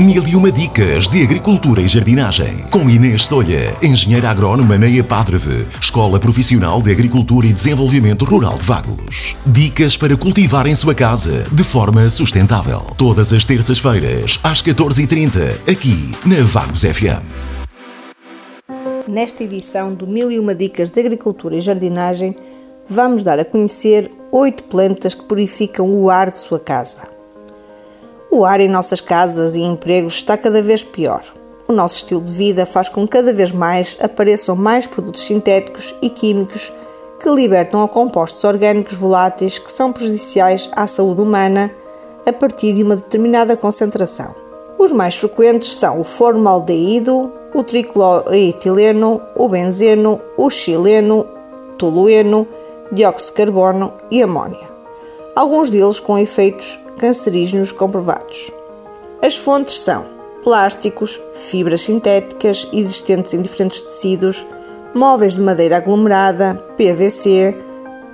Mil e uma dicas de agricultura e jardinagem. Com Inês Solha, engenheira agrónoma na EPADREVE, Escola Profissional de Agricultura e Desenvolvimento Rural de Vagos. Dicas para cultivar em sua casa de forma sustentável. Todas as terças-feiras, às 14h30, aqui na Vagos FM. Nesta edição do Mil e uma dicas de agricultura e jardinagem, vamos dar a conhecer oito plantas que purificam o ar de sua casa. O ar em nossas casas e empregos está cada vez pior. O nosso estilo de vida faz com que cada vez mais apareçam mais produtos sintéticos e químicos que libertam a compostos orgânicos voláteis que são prejudiciais à saúde humana a partir de uma determinada concentração. Os mais frequentes são o formaldeído, o tricloretileno, o benzeno, o xileno, tolueno, dióxido de carbono e amônia. Alguns deles com efeitos cancerígenos comprovados. As fontes são plásticos, fibras sintéticas existentes em diferentes tecidos, móveis de madeira aglomerada, PVC,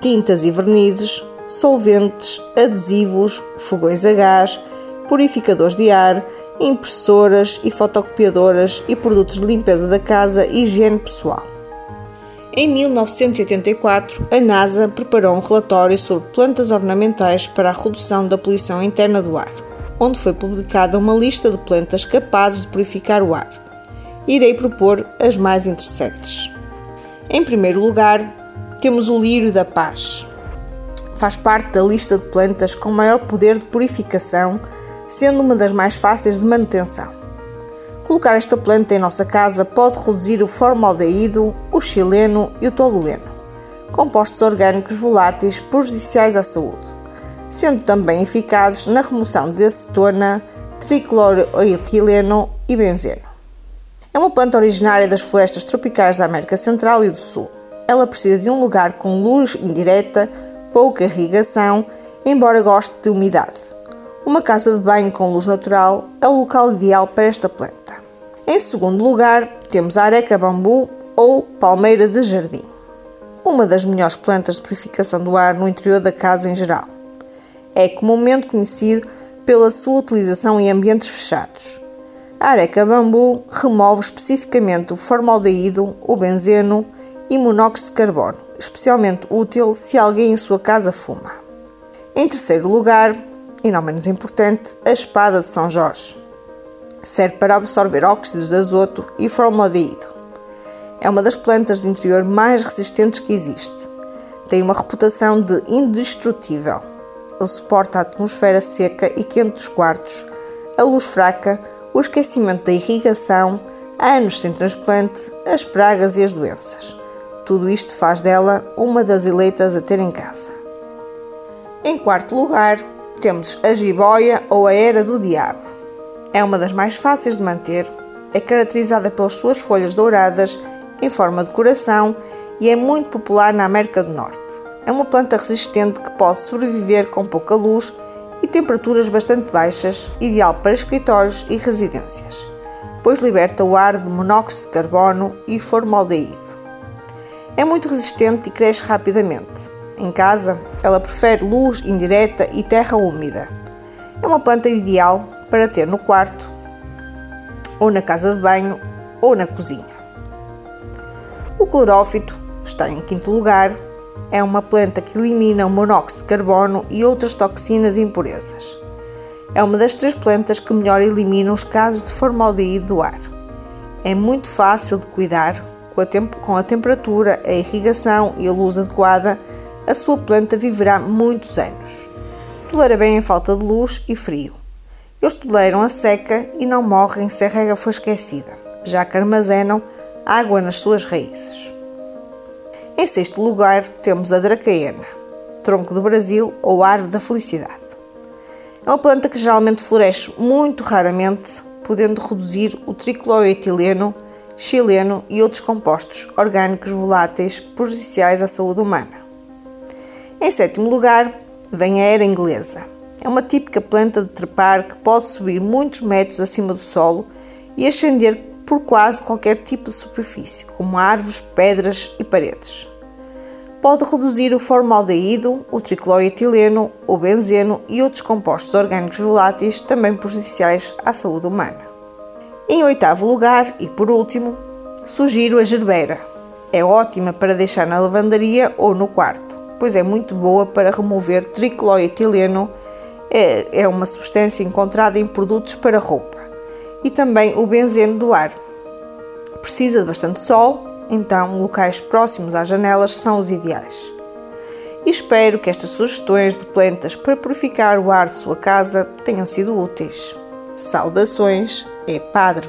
tintas e vernizes, solventes, adesivos, fogões a gás, purificadores de ar, impressoras e fotocopiadoras e produtos de limpeza da casa e higiene pessoal. Em 1984, a NASA preparou um relatório sobre plantas ornamentais para a redução da poluição interna do ar, onde foi publicada uma lista de plantas capazes de purificar o ar. Irei propor as mais interessantes. Em primeiro lugar, temos o lírio da paz. Faz parte da lista de plantas com maior poder de purificação, sendo uma das mais fáceis de manutenção. Colocar esta planta em nossa casa pode reduzir o formaldeído, o xileno e o tolueno, compostos orgânicos voláteis prejudiciais à saúde, sendo também eficazes na remoção de acetona, tricloroetileno e benzeno. É uma planta originária das florestas tropicais da América Central e do Sul. Ela precisa de um lugar com luz indireta, pouca irrigação, embora goste de umidade. Uma casa de banho com luz natural é o local ideal para esta planta. Em segundo lugar, temos a areca bambu ou palmeira de jardim, uma das melhores plantas de purificação do ar no interior da casa em geral. É comumente conhecido pela sua utilização em ambientes fechados. A areca bambu remove especificamente o formaldeído, o benzeno e monóxido de carbono, especialmente útil se alguém em sua casa fuma. Em terceiro lugar, e não menos importante, a espada de São Jorge serve para absorver óxidos de azoto e formaldeído. É uma das plantas de interior mais resistentes que existe. Tem uma reputação de indestrutível. Ele suporta a atmosfera seca e quente dos quartos, a luz fraca, o esquecimento da irrigação, anos sem transplante, as pragas e as doenças. Tudo isto faz dela uma das eleitas a ter em casa. Em quarto lugar, temos a jiboia ou a era do diabo. É uma das mais fáceis de manter, é caracterizada pelas suas folhas douradas em forma de coração e é muito popular na América do Norte. É uma planta resistente que pode sobreviver com pouca luz e temperaturas bastante baixas, ideal para escritórios e residências, pois liberta o ar de monóxido de carbono e formaldeído. É muito resistente e cresce rapidamente. Em casa, ela prefere luz indireta e terra úmida. É uma planta ideal para ter no quarto, ou na casa de banho, ou na cozinha. O clorófito está em quinto lugar. É uma planta que elimina o monóxido de carbono e outras toxinas e impurezas. É uma das três plantas que melhor eliminam os casos de formaldeído do ar. É muito fácil de cuidar, com a, com a temperatura, a irrigação e a luz adequada, a sua planta viverá muitos anos. Tolera bem a falta de luz e frio. Eles toleram a seca e não morrem se a rega for esquecida, já que armazenam água nas suas raízes. Em sexto lugar, temos a dracaena, tronco do Brasil ou árvore da felicidade. É uma planta que geralmente floresce muito raramente, podendo reduzir o tricloroetileno, xileno e outros compostos orgânicos voláteis prejudiciais à saúde humana. Em sétimo lugar, vem a era inglesa, é uma típica planta de trepar que pode subir muitos metros acima do solo e ascender por quase qualquer tipo de superfície, como árvores, pedras e paredes. pode reduzir o formaldeído, o tricloetileno, o benzeno e outros compostos orgânicos voláteis também prejudiciais à saúde humana. Em oitavo lugar, e por último, sugiro a gerbera. É ótima para deixar na lavandaria ou no quarto, pois é muito boa para remover tricloetileno, é, é uma substância encontrada em produtos para roupa, e também o benzeno do ar. Precisa de bastante sol, então locais próximos às janelas são os ideais. E espero que estas sugestões de plantas para purificar o ar de sua casa tenham sido úteis. Saudações, é Padre.